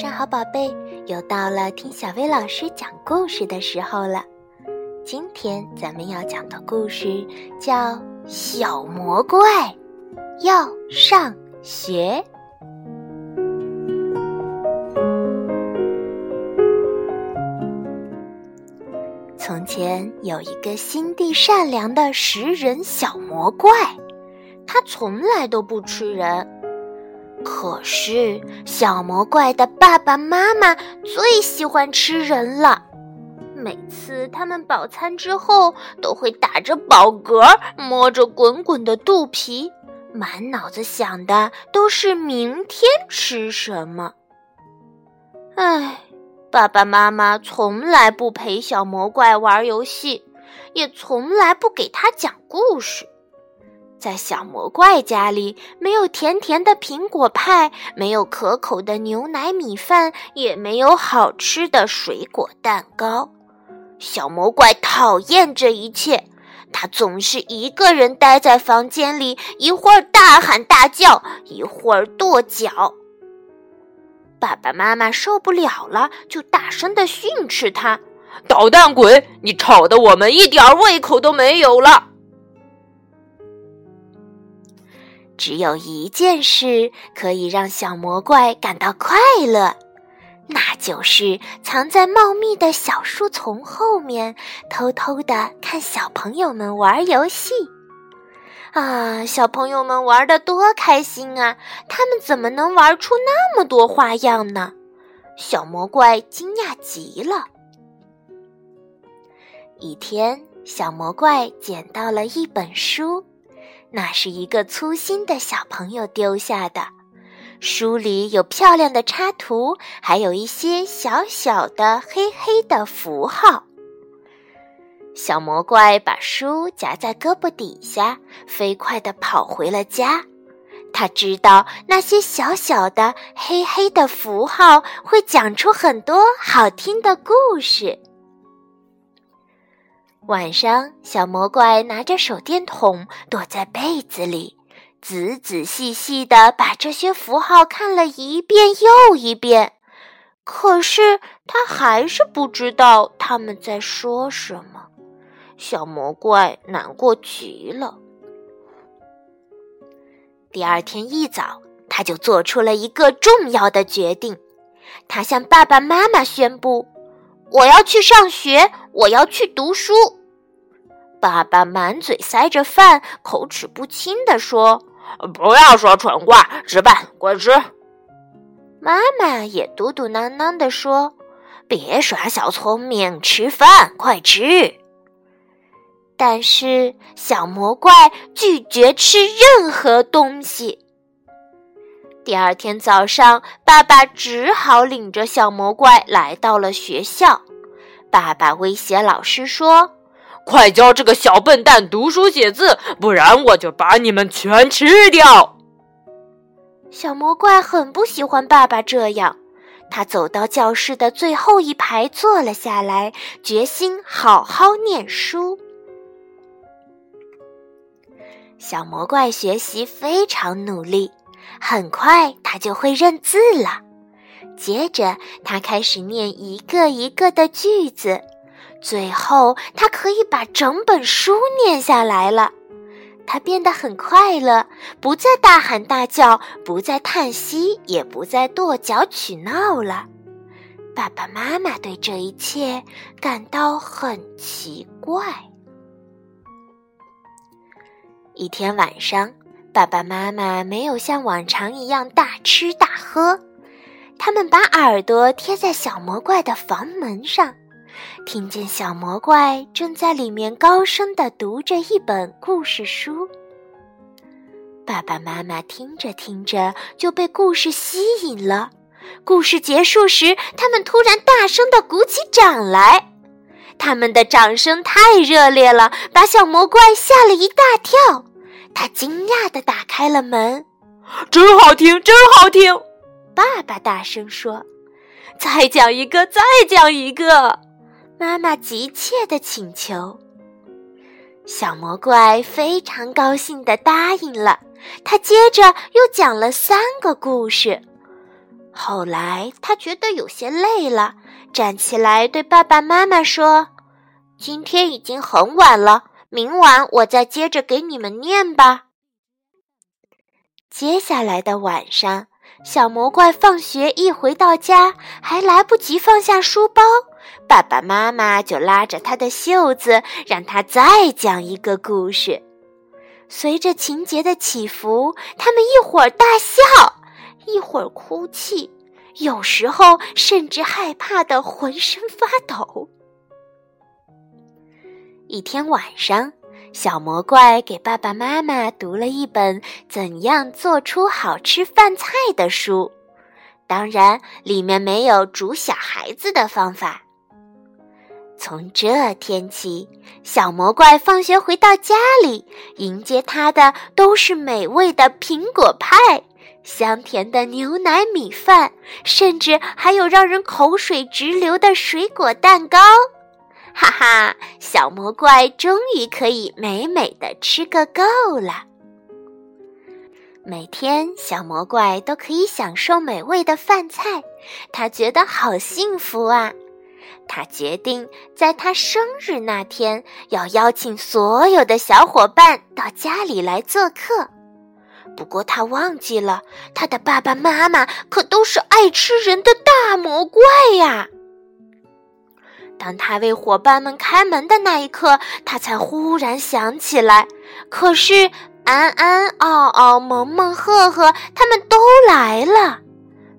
上好，宝贝，又到了听小薇老师讲故事的时候了。今天咱们要讲的故事叫《小魔怪要上学》。从前有一个心地善良的食人小魔怪，他从来都不吃人。可是小魔怪的爸爸妈妈最喜欢吃人了，每次他们饱餐之后，都会打着饱嗝，摸着滚滚的肚皮，满脑子想的都是明天吃什么。唉。爸爸妈妈从来不陪小魔怪玩游戏，也从来不给他讲故事。在小魔怪家里，没有甜甜的苹果派，没有可口的牛奶米饭，也没有好吃的水果蛋糕。小魔怪讨厌这一切，他总是一个人待在房间里，一会儿大喊大叫，一会儿跺脚。爸爸妈妈受不了了，就大声的训斥他：“捣蛋鬼，你吵得我们一点胃口都没有了。”只有一件事可以让小魔怪感到快乐，那就是藏在茂密的小树丛后面，偷偷的看小朋友们玩游戏。啊，小朋友们玩的多开心啊！他们怎么能玩出那么多花样呢？小魔怪惊讶极了。一天，小魔怪捡到了一本书，那是一个粗心的小朋友丢下的。书里有漂亮的插图，还有一些小小的黑黑的符号。小魔怪把书夹在胳膊底下，飞快地跑回了家。他知道那些小小的黑黑的符号会讲出很多好听的故事。晚上，小魔怪拿着手电筒躲在被子里，仔仔细细地把这些符号看了一遍又一遍。可是他还是不知道他们在说什么。小魔怪难过极了。第二天一早，他就做出了一个重要的决定。他向爸爸妈妈宣布：“我要去上学，我要去读书。”爸爸满嘴塞着饭，口齿不清地说：“不要说蠢话，吃饭，快吃。”妈妈也嘟嘟囔囔地说：“别耍小聪明，吃饭，快吃。”但是小魔怪拒绝吃任何东西。第二天早上，爸爸只好领着小魔怪来到了学校。爸爸威胁老师说：“快教这个小笨蛋读书写字，不然我就把你们全吃掉。”小魔怪很不喜欢爸爸这样，他走到教室的最后一排坐了下来，决心好好念书。小魔怪学习非常努力，很快他就会认字了。接着，他开始念一个一个的句子，最后他可以把整本书念下来了。他变得很快乐，不再大喊大叫，不再叹息，也不再跺脚取闹了。爸爸妈妈对这一切感到很奇怪。一天晚上，爸爸妈妈没有像往常一样大吃大喝，他们把耳朵贴在小魔怪的房门上，听见小魔怪正在里面高声的读着一本故事书。爸爸妈妈听着听着就被故事吸引了，故事结束时，他们突然大声的鼓起掌来。他们的掌声太热烈了，把小魔怪吓了一大跳。他惊讶地打开了门，真好听，真好听！爸爸大声说：“再讲一个，再讲一个！”妈妈急切的请求。小魔怪非常高兴地答应了。他接着又讲了三个故事。后来他觉得有些累了，站起来对爸爸妈妈说：“今天已经很晚了，明晚我再接着给你们念吧。”接下来的晚上，小魔怪放学一回到家，还来不及放下书包，爸爸妈妈就拉着他的袖子，让他再讲一个故事。随着情节的起伏，他们一会儿大笑，一会儿哭泣，有时候甚至害怕的浑身发抖。一天晚上，小魔怪给爸爸妈妈读了一本怎样做出好吃饭菜的书，当然里面没有煮小孩子的方法。从这天起，小魔怪放学回到家里，迎接他的都是美味的苹果派、香甜的牛奶米饭，甚至还有让人口水直流的水果蛋糕。哈哈，小魔怪终于可以美美的吃个够了。每天，小魔怪都可以享受美味的饭菜，他觉得好幸福啊！他决定在他生日那天要邀请所有的小伙伴到家里来做客。不过他忘记了，他的爸爸妈妈可都是爱吃人的大魔怪呀。当他为伙伴们开门的那一刻，他才忽然想起来，可是安安、奥奥、萌萌、赫赫他们都来了，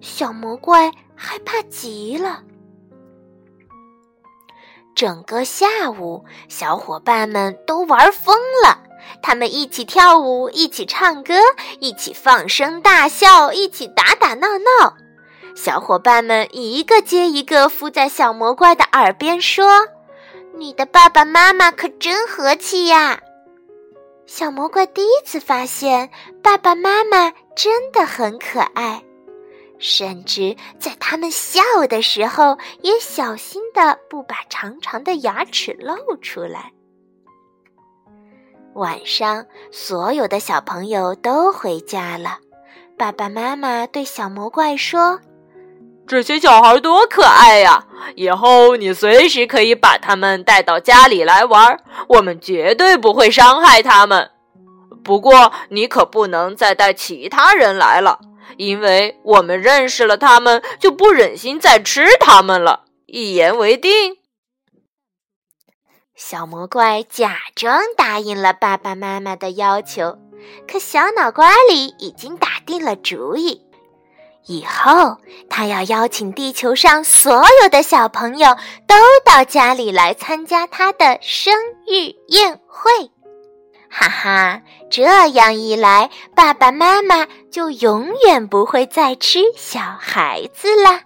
小魔怪害怕极了。整个下午，小伙伴们都玩疯了。他们一起跳舞，一起唱歌，一起放声大笑，一起打打闹闹。小伙伴们一个接一个附在小魔怪的耳边说：“你的爸爸妈妈可真和气呀！”小魔怪第一次发现，爸爸妈妈真的很可爱。甚至在他们笑的时候，也小心的不把长长的牙齿露出来。晚上，所有的小朋友都回家了。爸爸妈妈对小魔怪说：“这些小孩多可爱呀！以后你随时可以把他们带到家里来玩，我们绝对不会伤害他们。不过，你可不能再带其他人来了。”因为我们认识了他们，就不忍心再吃他们了。一言为定。小魔怪假装答应了爸爸妈妈的要求，可小脑瓜里已经打定了主意：以后他要邀请地球上所有的小朋友都到家里来参加他的生日宴会。哈哈，这样一来，爸爸妈妈就永远不会再吃小孩子啦。